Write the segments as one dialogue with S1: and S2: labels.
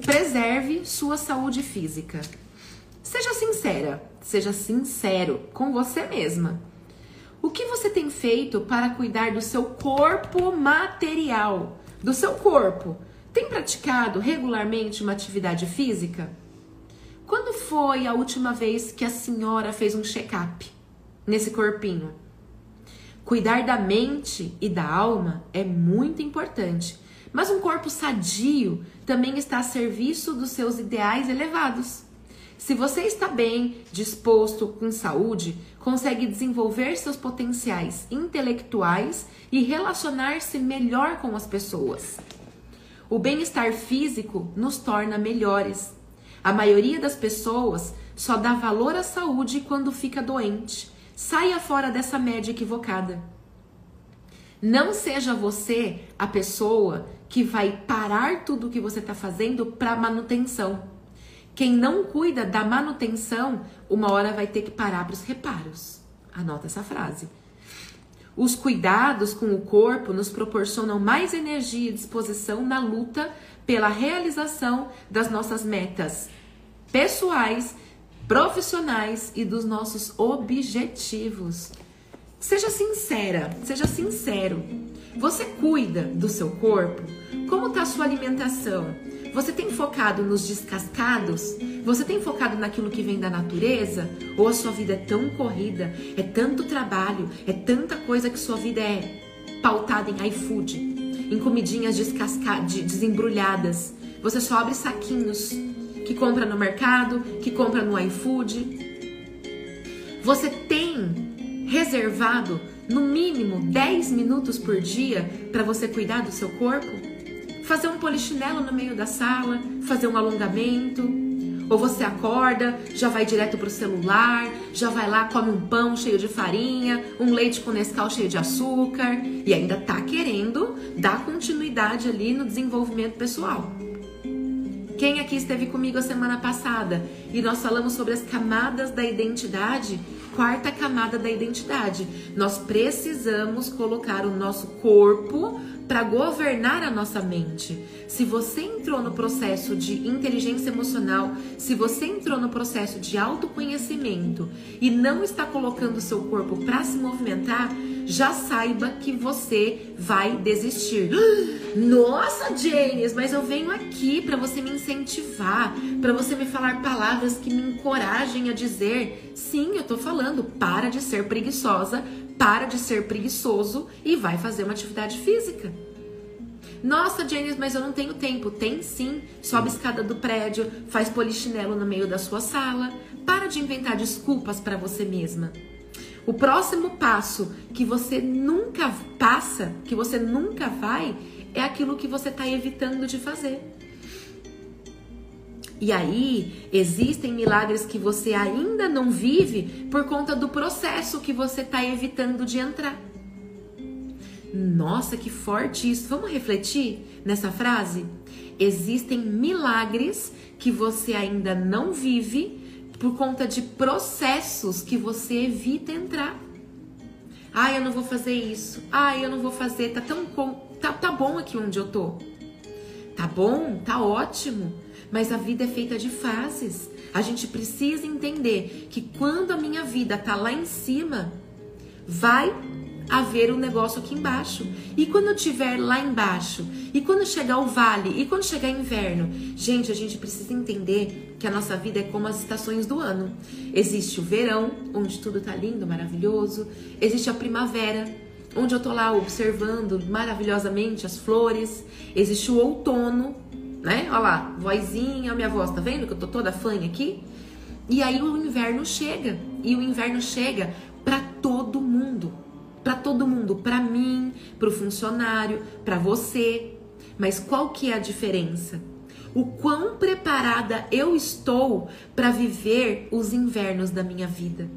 S1: preserve sua saúde física. Seja sincera, seja sincero com você mesma. O que você tem feito para cuidar do seu corpo material, do seu corpo? Tem praticado regularmente uma atividade física? Quando foi a última vez que a senhora fez um check-up nesse corpinho? Cuidar da mente e da alma é muito importante, mas um corpo sadio também está a serviço dos seus ideais elevados. Se você está bem, disposto, com saúde, consegue desenvolver seus potenciais intelectuais e relacionar-se melhor com as pessoas. O bem-estar físico nos torna melhores. A maioria das pessoas só dá valor à saúde quando fica doente Saia fora dessa média equivocada. Não seja você a pessoa que vai parar tudo o que você está fazendo para manutenção. Quem não cuida da manutenção, uma hora vai ter que parar para os reparos. Anota essa frase. Os cuidados com o corpo nos proporcionam mais energia e disposição na luta pela realização das nossas metas pessoais profissionais e dos nossos objetivos. Seja sincera, seja sincero. Você cuida do seu corpo? Como está a sua alimentação? Você tem focado nos descascados? Você tem focado naquilo que vem da natureza? Ou a sua vida é tão corrida, é tanto trabalho, é tanta coisa que sua vida é pautada em iFood, em comidinhas descascadas, desembrulhadas? Você só abre saquinhos que compra no mercado, que compra no iFood. Você tem reservado no mínimo 10 minutos por dia para você cuidar do seu corpo? Fazer um polichinelo no meio da sala, fazer um alongamento, ou você acorda, já vai direto pro celular, já vai lá, come um pão cheio de farinha, um leite com Nescau cheio de açúcar e ainda tá querendo dar continuidade ali no desenvolvimento pessoal. Quem aqui esteve comigo a semana passada e nós falamos sobre as camadas da identidade? Quarta camada da identidade. Nós precisamos colocar o nosso corpo para governar a nossa mente. Se você entrou no processo de inteligência emocional, se você entrou no processo de autoconhecimento e não está colocando o seu corpo para se movimentar, já saiba que você vai desistir. Nossa, James, mas eu venho aqui para você me incentivar, para você me falar palavras que me encorajem a dizer: sim, eu tô falando, para de ser preguiçosa, para de ser preguiçoso e vai fazer uma atividade física. Nossa, Janis, mas eu não tenho tempo. Tem sim. Sobe a escada do prédio, faz polichinelo no meio da sua sala. Para de inventar desculpas para você mesma. O próximo passo que você nunca passa, que você nunca vai, é aquilo que você está evitando de fazer. E aí, existem milagres que você ainda não vive por conta do processo que você está evitando de entrar. Nossa, que forte isso! Vamos refletir nessa frase? Existem milagres que você ainda não vive por conta de processos que você evita entrar. Ah, eu não vou fazer isso. Ah, eu não vou fazer. Tá tão bom, tá, tá bom aqui onde eu tô. Tá bom, tá ótimo. Mas a vida é feita de fases. A gente precisa entender que quando a minha vida tá lá em cima, vai haver um negócio aqui embaixo. E quando eu estiver lá embaixo, e quando chegar o vale, e quando chegar inverno, gente, a gente precisa entender que a nossa vida é como as estações do ano. Existe o verão, onde tudo tá lindo, maravilhoso. Existe a primavera, onde eu tô lá observando maravilhosamente as flores. Existe o outono, né? Olha lá, vozinha, minha voz, tá vendo que eu tô toda fã aqui? E aí o inverno chega. E o inverno chega para todo mundo para todo mundo, para mim, para o funcionário, para você. Mas qual que é a diferença? O quão preparada eu estou para viver os invernos da minha vida.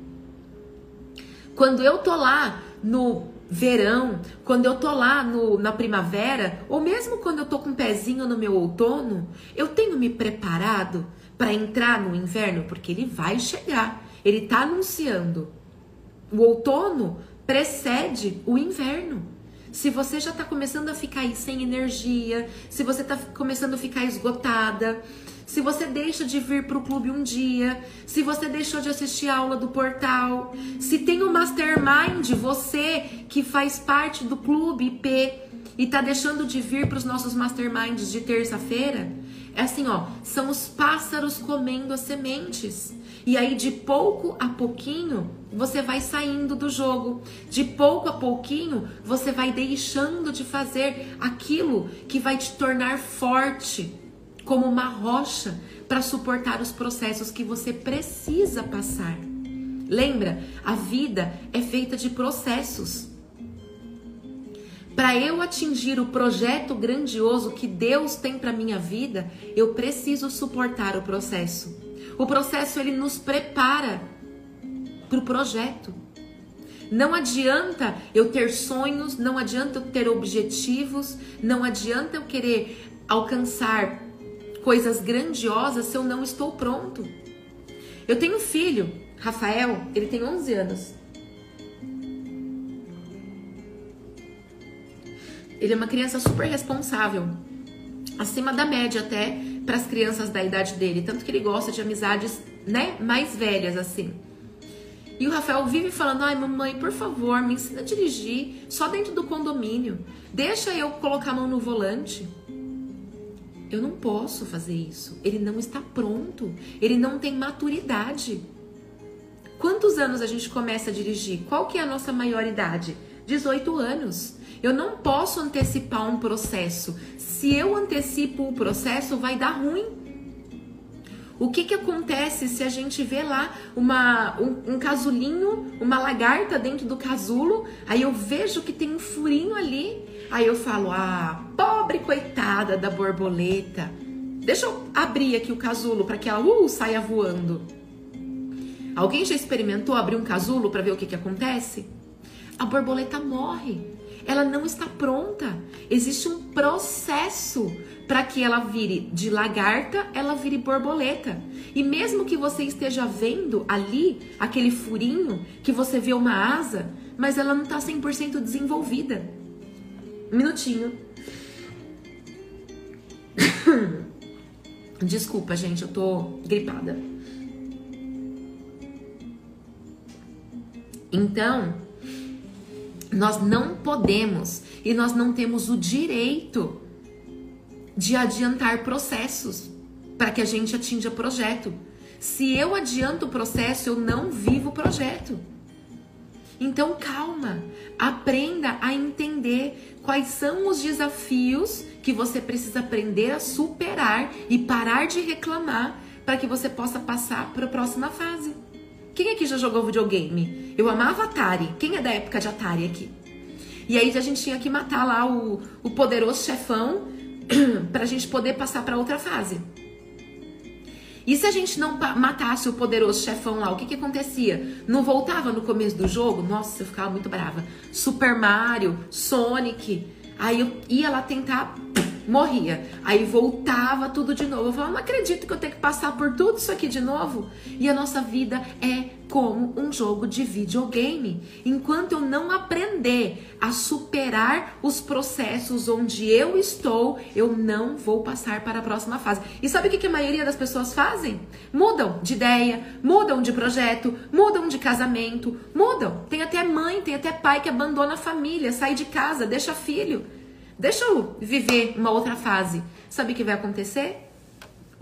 S1: Quando eu tô lá no verão, quando eu tô lá no, na primavera, ou mesmo quando eu tô com um pezinho no meu outono, eu tenho me preparado para entrar no inverno, porque ele vai chegar. Ele tá anunciando. O outono precede o inverno. se você já está começando a ficar sem energia, se você está começando a ficar esgotada, se você deixa de vir para o clube um dia, se você deixou de assistir a aula do portal, se tem o um mastermind, você que faz parte do clube IP e está deixando de vir para os nossos masterminds de terça-feira, é assim, ó, são os pássaros comendo as sementes. E aí, de pouco a pouquinho, você vai saindo do jogo. De pouco a pouquinho, você vai deixando de fazer aquilo que vai te tornar forte, como uma rocha, para suportar os processos que você precisa passar. Lembra? A vida é feita de processos. Para eu atingir o projeto grandioso que Deus tem para minha vida, eu preciso suportar o processo. O processo ele nos prepara para o projeto. Não adianta eu ter sonhos, não adianta eu ter objetivos, não adianta eu querer alcançar coisas grandiosas se eu não estou pronto. Eu tenho um filho, Rafael, ele tem 11 anos. Ele é uma criança super responsável, acima da média até para as crianças da idade dele, tanto que ele gosta de amizades, né, mais velhas assim. E o Rafael vive falando: "Ai, mamãe, por favor, me ensina a dirigir só dentro do condomínio. Deixa eu colocar a mão no volante." Eu não posso fazer isso. Ele não está pronto. Ele não tem maturidade. Quantos anos a gente começa a dirigir? Qual que é a nossa maior idade? 18 anos. Eu não posso antecipar um processo. Se eu antecipo o processo, vai dar ruim. O que, que acontece se a gente vê lá uma, um, um casulinho, uma lagarta dentro do casulo, aí eu vejo que tem um furinho ali, aí eu falo, ah, pobre coitada da borboleta, deixa eu abrir aqui o casulo para que ela uh, saia voando. Alguém já experimentou abrir um casulo para ver o que, que acontece? A borboleta morre ela não está pronta. Existe um processo para que ela vire de lagarta, ela vire borboleta. E mesmo que você esteja vendo ali aquele furinho, que você vê uma asa, mas ela não está 100% desenvolvida. Minutinho. Desculpa, gente, eu tô gripada. Então, nós não podemos e nós não temos o direito de adiantar processos para que a gente atinja projeto. Se eu adianto o processo, eu não vivo o projeto. Então, calma, aprenda a entender quais são os desafios que você precisa aprender a superar e parar de reclamar para que você possa passar para a próxima fase. Quem aqui já jogou videogame? Eu amava Atari. Quem é da época de Atari aqui? E aí a gente tinha que matar lá o, o poderoso chefão pra gente poder passar para outra fase. E se a gente não matasse o poderoso chefão lá, o que que acontecia? Não voltava no começo do jogo? Nossa, eu ficava muito brava. Super Mario, Sonic. Aí eu ia lá tentar morria. Aí voltava tudo de novo. Eu falava, não acredito que eu tenho que passar por tudo isso aqui de novo. E a nossa vida é como um jogo de videogame. Enquanto eu não aprender a superar os processos onde eu estou, eu não vou passar para a próxima fase. E sabe o que a maioria das pessoas fazem? Mudam de ideia, mudam de projeto, mudam de casamento, mudam. Tem até mãe, tem até pai que abandona a família, sai de casa, deixa filho. Deixa eu viver uma outra fase. Sabe o que vai acontecer?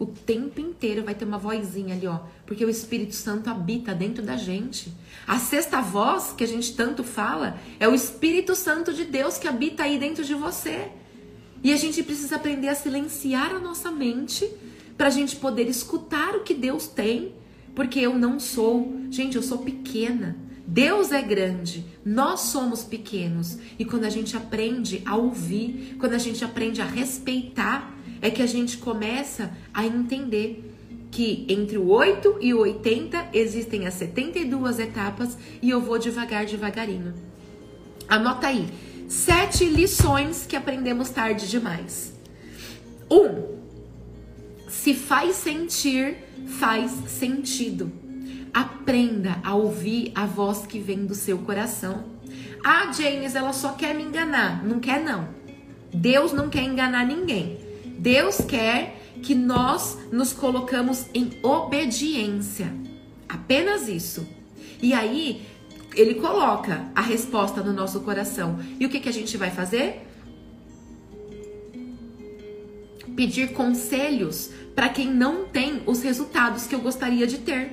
S1: O tempo inteiro vai ter uma vozinha ali, ó. Porque o Espírito Santo habita dentro da gente. A sexta voz que a gente tanto fala é o Espírito Santo de Deus que habita aí dentro de você. E a gente precisa aprender a silenciar a nossa mente para a gente poder escutar o que Deus tem. Porque eu não sou, gente, eu sou pequena. Deus é grande, nós somos pequenos. E quando a gente aprende a ouvir, quando a gente aprende a respeitar, é que a gente começa a entender que entre o 8 e o 80 existem as 72 etapas e eu vou devagar, devagarinho. Anota aí. Sete lições que aprendemos tarde demais. Um, se faz sentir, faz sentido. Aprenda a ouvir a voz que vem do seu coração. Ah, James, ela só quer me enganar. Não quer, não. Deus não quer enganar ninguém. Deus quer que nós nos colocamos em obediência. Apenas isso. E aí, ele coloca a resposta no nosso coração. E o que, que a gente vai fazer? Pedir conselhos para quem não tem os resultados que eu gostaria de ter.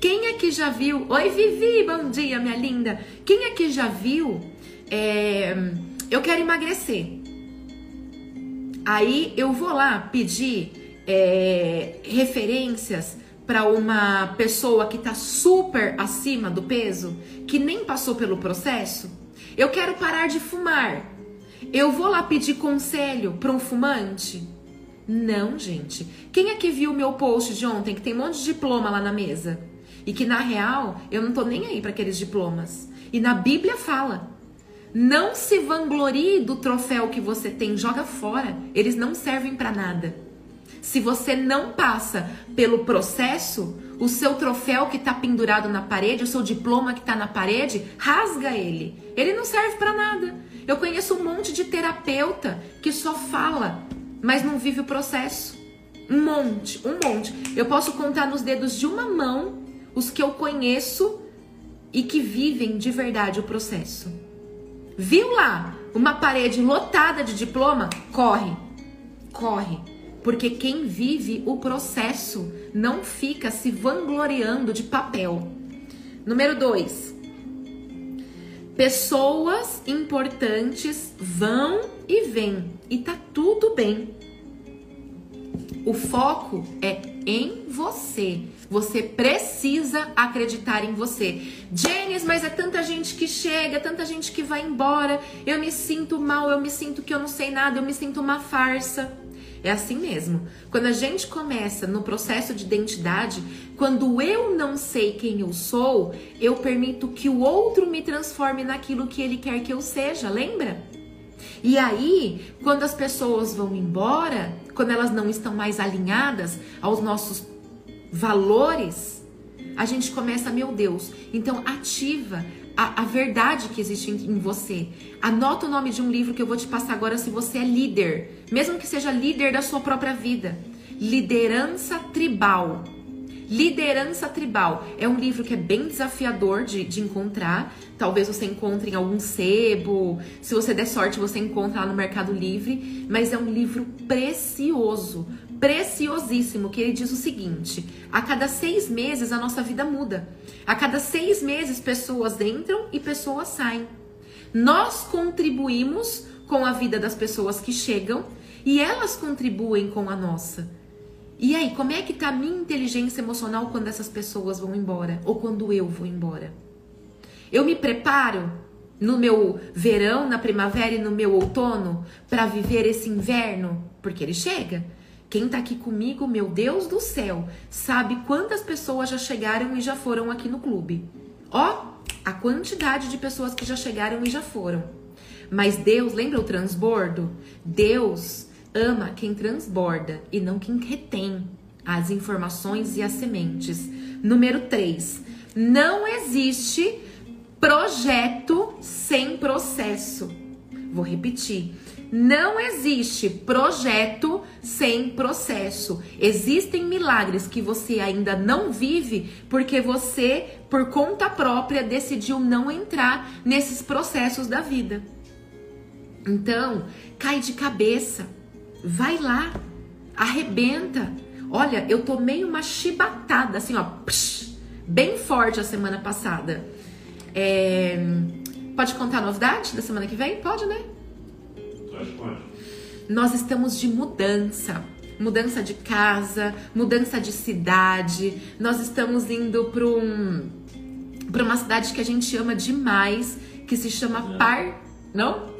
S1: Quem aqui já viu? Oi, Vivi, bom dia, minha linda. Quem aqui já viu? É, eu quero emagrecer. Aí eu vou lá pedir é, referências para uma pessoa que está super acima do peso, que nem passou pelo processo. Eu quero parar de fumar. Eu vou lá pedir conselho para um fumante? Não, gente. Quem aqui viu o meu post de ontem que tem um monte de diploma lá na mesa? E que na real eu não tô nem aí para aqueles diplomas. E na Bíblia fala: não se vanglorie do troféu que você tem, joga fora. Eles não servem para nada. Se você não passa pelo processo, o seu troféu que está pendurado na parede, o seu diploma que está na parede, rasga ele. Ele não serve para nada. Eu conheço um monte de terapeuta que só fala, mas não vive o processo. Um monte, um monte. Eu posso contar nos dedos de uma mão os que eu conheço e que vivem de verdade o processo. Viu lá uma parede lotada de diploma? Corre, corre. Porque quem vive o processo não fica se vangloriando de papel. Número dois. Pessoas importantes vão e vêm e tá tudo bem. O foco é em você. Você precisa acreditar em você. Janice, mas é tanta gente que chega, tanta gente que vai embora. Eu me sinto mal, eu me sinto que eu não sei nada, eu me sinto uma farsa. É assim mesmo. Quando a gente começa no processo de identidade, quando eu não sei quem eu sou, eu permito que o outro me transforme naquilo que ele quer que eu seja, lembra? E aí, quando as pessoas vão embora, quando elas não estão mais alinhadas aos nossos valores, a gente começa, meu Deus, então ativa a, a verdade que existe em, em, você. Anota o nome de um livro que eu vou te passar agora se você é líder, mesmo que seja líder da sua própria vida. Liderança Tribal. Liderança Tribal é um livro que é bem desafiador de, de encontrar. Talvez você encontre em algum sebo. Se você der sorte, você encontra lá no Mercado Livre. Mas é um livro precioso preciosíssimo que ele diz o seguinte: a cada seis meses a nossa vida muda. A cada seis meses pessoas entram e pessoas saem. Nós contribuímos com a vida das pessoas que chegam e elas contribuem com a nossa. E aí, como é que tá a minha inteligência emocional quando essas pessoas vão embora ou quando eu vou embora? Eu me preparo no meu verão, na primavera e no meu outono para viver esse inverno, porque ele chega. Quem tá aqui comigo, meu Deus do céu, sabe quantas pessoas já chegaram e já foram aqui no clube. Ó, a quantidade de pessoas que já chegaram e já foram. Mas Deus, lembra o transbordo? Deus ama quem transborda e não quem retém as informações e as sementes. Número 3. Não existe projeto sem processo. Vou repetir. Não existe projeto sem processo. Existem milagres que você ainda não vive porque você, por conta própria, decidiu não entrar nesses processos da vida. Então, cai de cabeça, vai lá, arrebenta. Olha, eu tomei uma chibatada, assim, ó, psh, bem forte a semana passada. É... Pode contar a novidade da semana que vem? Pode, né? Nós estamos de mudança. Mudança de casa, mudança de cidade. Nós estamos indo para um, para uma cidade que a gente ama demais, que se chama Par. Não?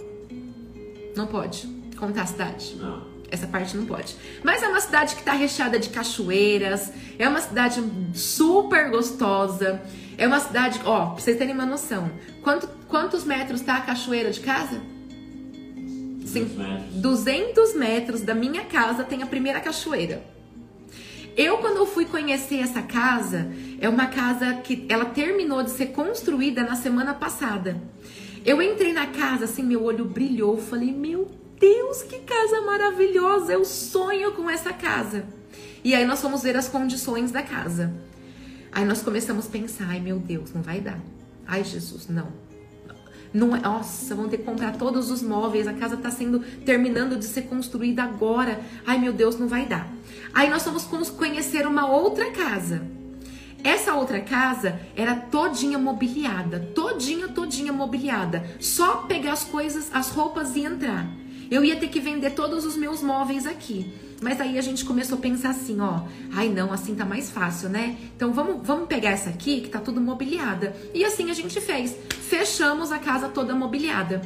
S1: Não pode contar a cidade.
S2: Não.
S1: Essa parte não pode. Mas é uma cidade que está recheada de cachoeiras. É uma cidade super gostosa. É uma cidade, ó, pra vocês terem uma noção. Quanto, quantos metros tá a cachoeira de casa? Sim, 200 metros da minha casa tem a primeira cachoeira. Eu, quando eu fui conhecer essa casa, é uma casa que ela terminou de ser construída na semana passada. Eu entrei na casa, assim, meu olho brilhou. Falei, meu Deus, que casa maravilhosa! Eu sonho com essa casa. E aí nós fomos ver as condições da casa. Aí nós começamos a pensar, ai meu Deus, não vai dar. Ai Jesus, não. Não é, nossa, vão ter que comprar todos os móveis, a casa está sendo terminando de ser construída agora. Ai meu Deus, não vai dar. Aí nós fomos conhecer uma outra casa. Essa outra casa era todinha mobiliada, todinha, todinha mobiliada. Só pegar as coisas, as roupas e entrar. Eu ia ter que vender todos os meus móveis aqui. Mas aí a gente começou a pensar assim, ó, ai não, assim tá mais fácil, né? Então vamos, vamos pegar essa aqui que tá tudo mobiliada. E assim a gente fez. Fechamos a casa toda mobiliada.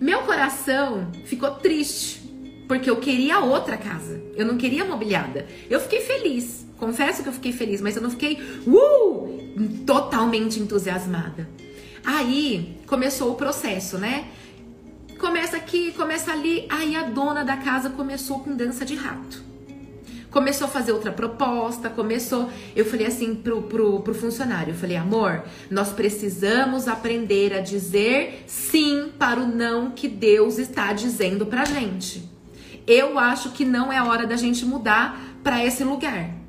S1: Meu coração ficou triste, porque eu queria outra casa. Eu não queria mobiliada. Eu fiquei feliz. Confesso que eu fiquei feliz, mas eu não fiquei uh, totalmente entusiasmada. Aí começou o processo, né? Começa aqui, começa ali. Aí a dona da casa começou com dança de rato. Começou a fazer outra proposta, começou. Eu falei assim pro, pro, pro funcionário: eu falei, amor, nós precisamos aprender a dizer sim para o não que Deus está dizendo pra gente. Eu acho que não é hora da gente mudar para esse lugar.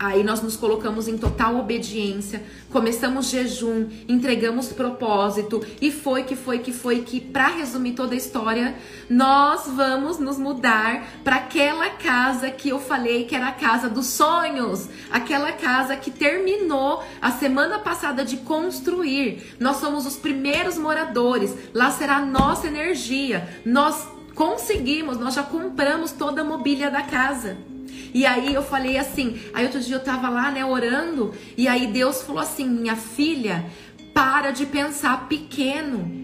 S1: Aí nós nos colocamos em total obediência, começamos jejum, entregamos propósito e foi que foi que foi que, para resumir toda a história, nós vamos nos mudar para aquela casa que eu falei que era a casa dos sonhos, aquela casa que terminou a semana passada de construir. Nós somos os primeiros moradores, lá será a nossa energia. Nós conseguimos, nós já compramos toda a mobília da casa. E aí eu falei assim, aí outro dia eu tava lá, né, orando, e aí Deus falou assim: "Minha filha, para de pensar pequeno.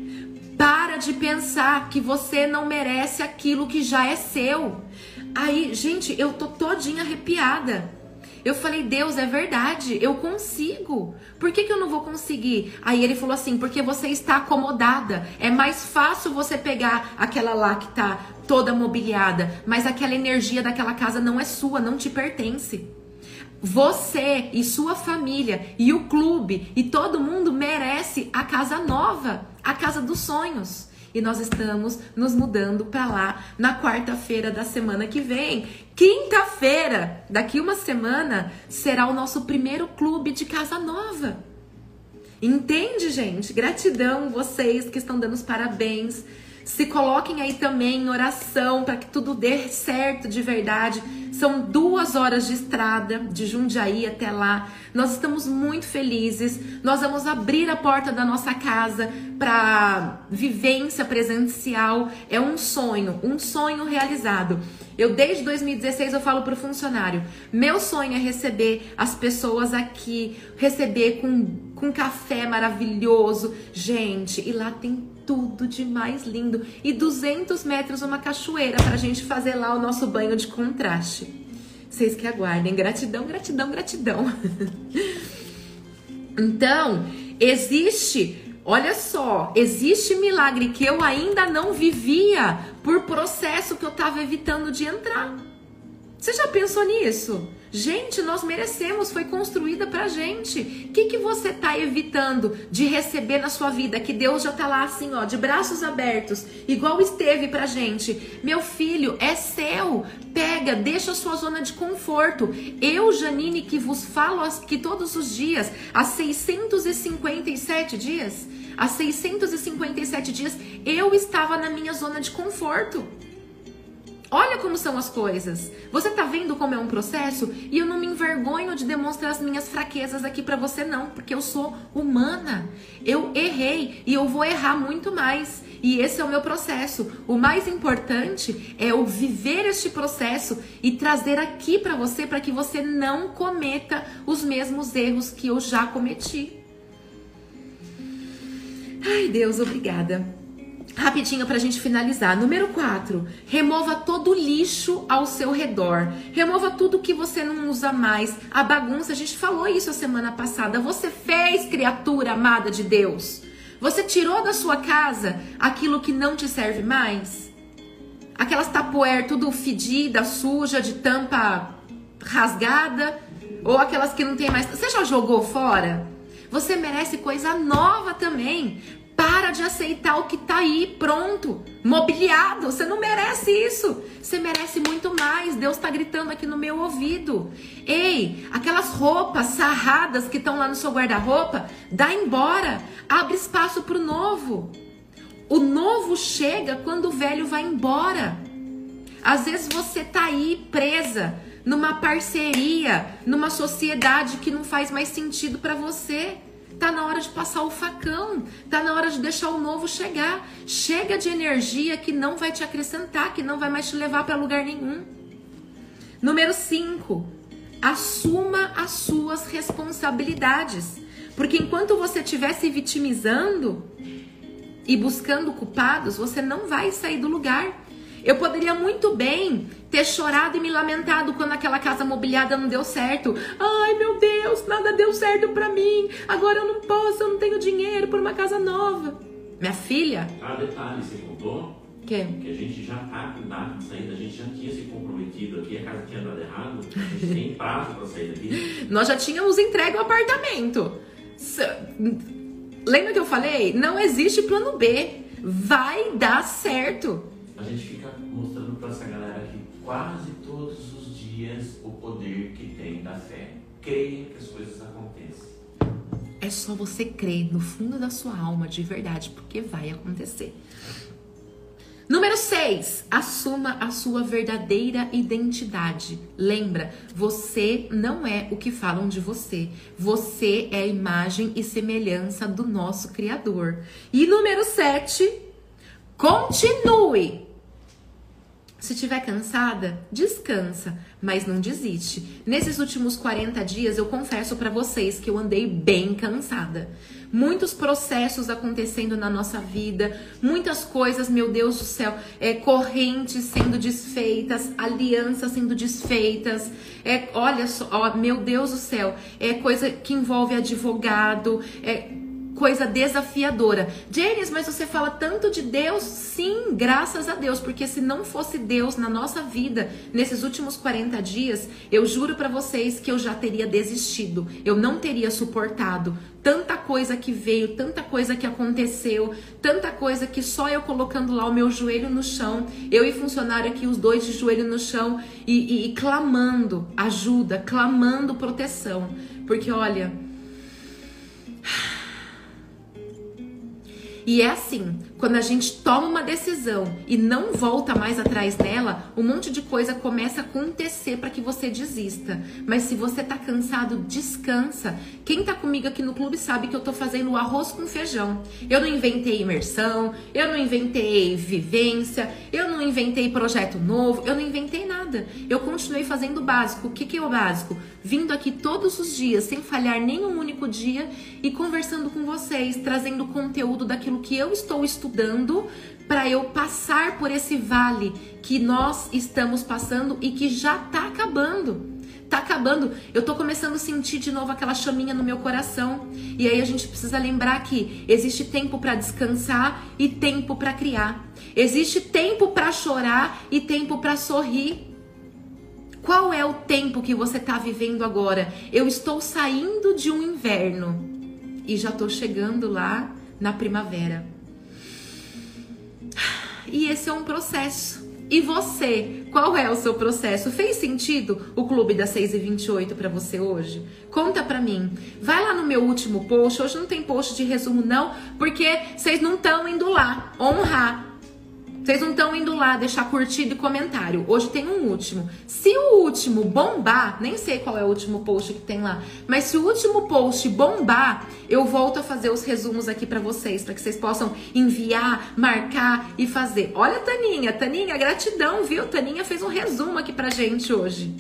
S1: Para de pensar que você não merece aquilo que já é seu." Aí, gente, eu tô todinha arrepiada. Eu falei, Deus, é verdade, eu consigo. Por que, que eu não vou conseguir? Aí ele falou assim, porque você está acomodada. É mais fácil você pegar aquela lá que tá toda mobiliada, mas aquela energia daquela casa não é sua, não te pertence. Você e sua família e o clube e todo mundo merece a casa nova, a casa dos sonhos e nós estamos nos mudando para lá na quarta-feira da semana que vem. Quinta-feira, daqui uma semana, será o nosso primeiro clube de casa nova. Entende, gente? Gratidão vocês que estão dando os parabéns. Se coloquem aí também em oração para que tudo dê certo de verdade. São duas horas de estrada de Jundiaí até lá. Nós estamos muito felizes. Nós vamos abrir a porta da nossa casa para vivência presencial. É um sonho, um sonho realizado. Eu desde 2016 eu falo para o funcionário, meu sonho é receber as pessoas aqui, receber com, com café maravilhoso, gente. E lá tem tudo de mais lindo e 200 metros uma cachoeira para a gente fazer lá o nosso banho de contraste. Vocês que aguardem, gratidão, gratidão, gratidão. então existe Olha só, existe milagre que eu ainda não vivia por processo que eu estava evitando de entrar. Você já pensou nisso? Gente, nós merecemos, foi construída pra gente. O que, que você tá evitando de receber na sua vida? Que Deus já tá lá assim, ó, de braços abertos, igual esteve pra gente. Meu filho, é seu. Pega, deixa a sua zona de conforto. Eu, Janine, que vos falo que todos os dias, há 657 dias, há 657 dias, eu estava na minha zona de conforto. Olha como são as coisas. Você tá vendo como é um processo? E eu não me envergonho de demonstrar as minhas fraquezas aqui para você não, porque eu sou humana. Eu errei e eu vou errar muito mais. E esse é o meu processo. O mais importante é eu viver este processo e trazer aqui para você para que você não cometa os mesmos erros que eu já cometi. Ai, Deus, obrigada. Rapidinho para a gente finalizar. Número 4. Remova todo o lixo ao seu redor. Remova tudo que você não usa mais. A bagunça, a gente falou isso a semana passada. Você fez, criatura amada de Deus. Você tirou da sua casa aquilo que não te serve mais? Aquelas tapoer tudo fedida, suja, de tampa rasgada ou aquelas que não tem mais. Você já jogou fora? Você merece coisa nova também. Para de aceitar o que tá aí pronto, mobiliado. Você não merece isso. Você merece muito mais. Deus tá gritando aqui no meu ouvido. Ei, aquelas roupas sarradas que estão lá no seu guarda-roupa, dá embora. Abre espaço pro novo. O novo chega quando o velho vai embora. Às vezes você tá aí presa numa parceria, numa sociedade que não faz mais sentido para você. Tá na hora de passar o facão, tá na hora de deixar o novo chegar. Chega de energia que não vai te acrescentar, que não vai mais te levar para lugar nenhum. Número 5. Assuma as suas responsabilidades. Porque enquanto você estiver se vitimizando e buscando culpados, você não vai sair do lugar. Eu poderia muito bem ter chorado e me lamentado quando aquela casa mobiliada não deu certo. Ai, meu Deus, nada deu certo para mim. Agora eu não posso, eu não tenho dinheiro por uma casa nova. Minha filha.
S2: Ah, detalhe, você contou?
S1: Que?
S2: Que a gente já tá com data de saída, a gente já tinha se comprometido aqui, a casa tinha dado errado, a gente tem prazo pra sair daqui.
S1: Nós já tínhamos entregue o apartamento. Lembra que eu falei? Não existe plano B. Vai dar certo.
S2: A gente fica mostrando para essa galera aqui quase todos os dias o poder que tem da fé. Creia que as coisas acontecem.
S1: É só você crer no fundo da sua alma de verdade, porque vai acontecer. Número 6, assuma a sua verdadeira identidade. Lembra, você não é o que falam de você. Você é a imagem e semelhança do nosso Criador. E número 7, continue se estiver cansada, descansa, mas não desiste. Nesses últimos 40 dias, eu confesso para vocês que eu andei bem cansada. Muitos processos acontecendo na nossa vida, muitas coisas, meu Deus do céu, é, correntes sendo desfeitas, alianças sendo desfeitas. É, olha só, ó, meu Deus do céu, é coisa que envolve advogado, é coisa desafiadora. James, mas você fala tanto de Deus? Sim, graças a Deus, porque se não fosse Deus na nossa vida nesses últimos 40 dias, eu juro para vocês que eu já teria desistido. Eu não teria suportado tanta coisa que veio, tanta coisa que aconteceu, tanta coisa que só eu colocando lá o meu joelho no chão, eu e funcionário aqui, os dois de joelho no chão e, e, e clamando ajuda, clamando proteção. Porque olha. E é assim, quando a gente toma uma decisão e não volta mais atrás dela, um monte de coisa começa a acontecer para que você desista. Mas se você tá cansado, descansa. Quem tá comigo aqui no clube sabe que eu tô fazendo arroz com feijão. Eu não inventei imersão, eu não inventei vivência, eu não inventei projeto novo, eu não inventei nada. Eu continuei fazendo o básico. O que, que é o básico? Vindo aqui todos os dias, sem falhar nenhum único dia e conversando com vocês, trazendo conteúdo daquilo que eu estou estudando para eu passar por esse vale que nós estamos passando e que já tá acabando. Tá acabando. Eu tô começando a sentir de novo aquela chaminha no meu coração. E aí a gente precisa lembrar que existe tempo para descansar e tempo para criar. Existe tempo para chorar e tempo para sorrir. Qual é o tempo que você está vivendo agora? Eu estou saindo de um inverno e já estou chegando lá na primavera. E esse é um processo. E você, qual é o seu processo? Fez sentido o clube das 6 e 28 para você hoje? Conta para mim. Vai lá no meu último post. Hoje não tem post de resumo não, porque vocês não estão indo lá honrar vocês não estão indo lá deixar curtido e comentário. Hoje tem um último. Se o último bombar, nem sei qual é o último post que tem lá, mas se o último post bombar, eu volto a fazer os resumos aqui para vocês, para que vocês possam enviar, marcar e fazer. Olha, Taninha, Taninha, gratidão, viu? Taninha fez um resumo aqui pra gente hoje.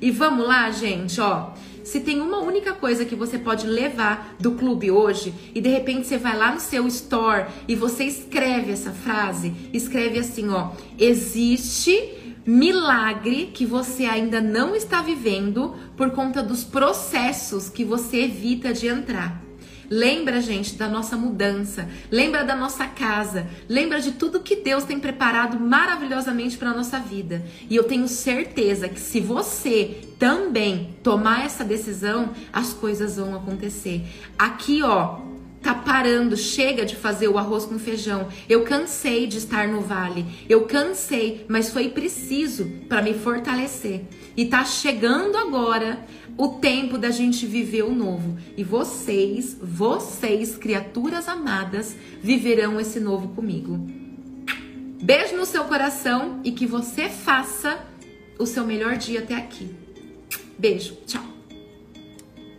S1: E vamos lá, gente, ó. Se tem uma única coisa que você pode levar do clube hoje e de repente você vai lá no seu store e você escreve essa frase, escreve assim, ó: existe milagre que você ainda não está vivendo por conta dos processos que você evita de entrar. Lembra, gente, da nossa mudança. Lembra da nossa casa. Lembra de tudo que Deus tem preparado maravilhosamente para nossa vida. E eu tenho certeza que se você também tomar essa decisão, as coisas vão acontecer. Aqui, ó, tá parando, chega de fazer o arroz com feijão. Eu cansei de estar no vale. Eu cansei, mas foi preciso para me fortalecer. E tá chegando agora o tempo da gente viver o novo. E vocês, vocês, criaturas amadas, viverão esse novo comigo. Beijo no seu coração e que você faça o seu melhor dia até aqui. Beijo, tchau.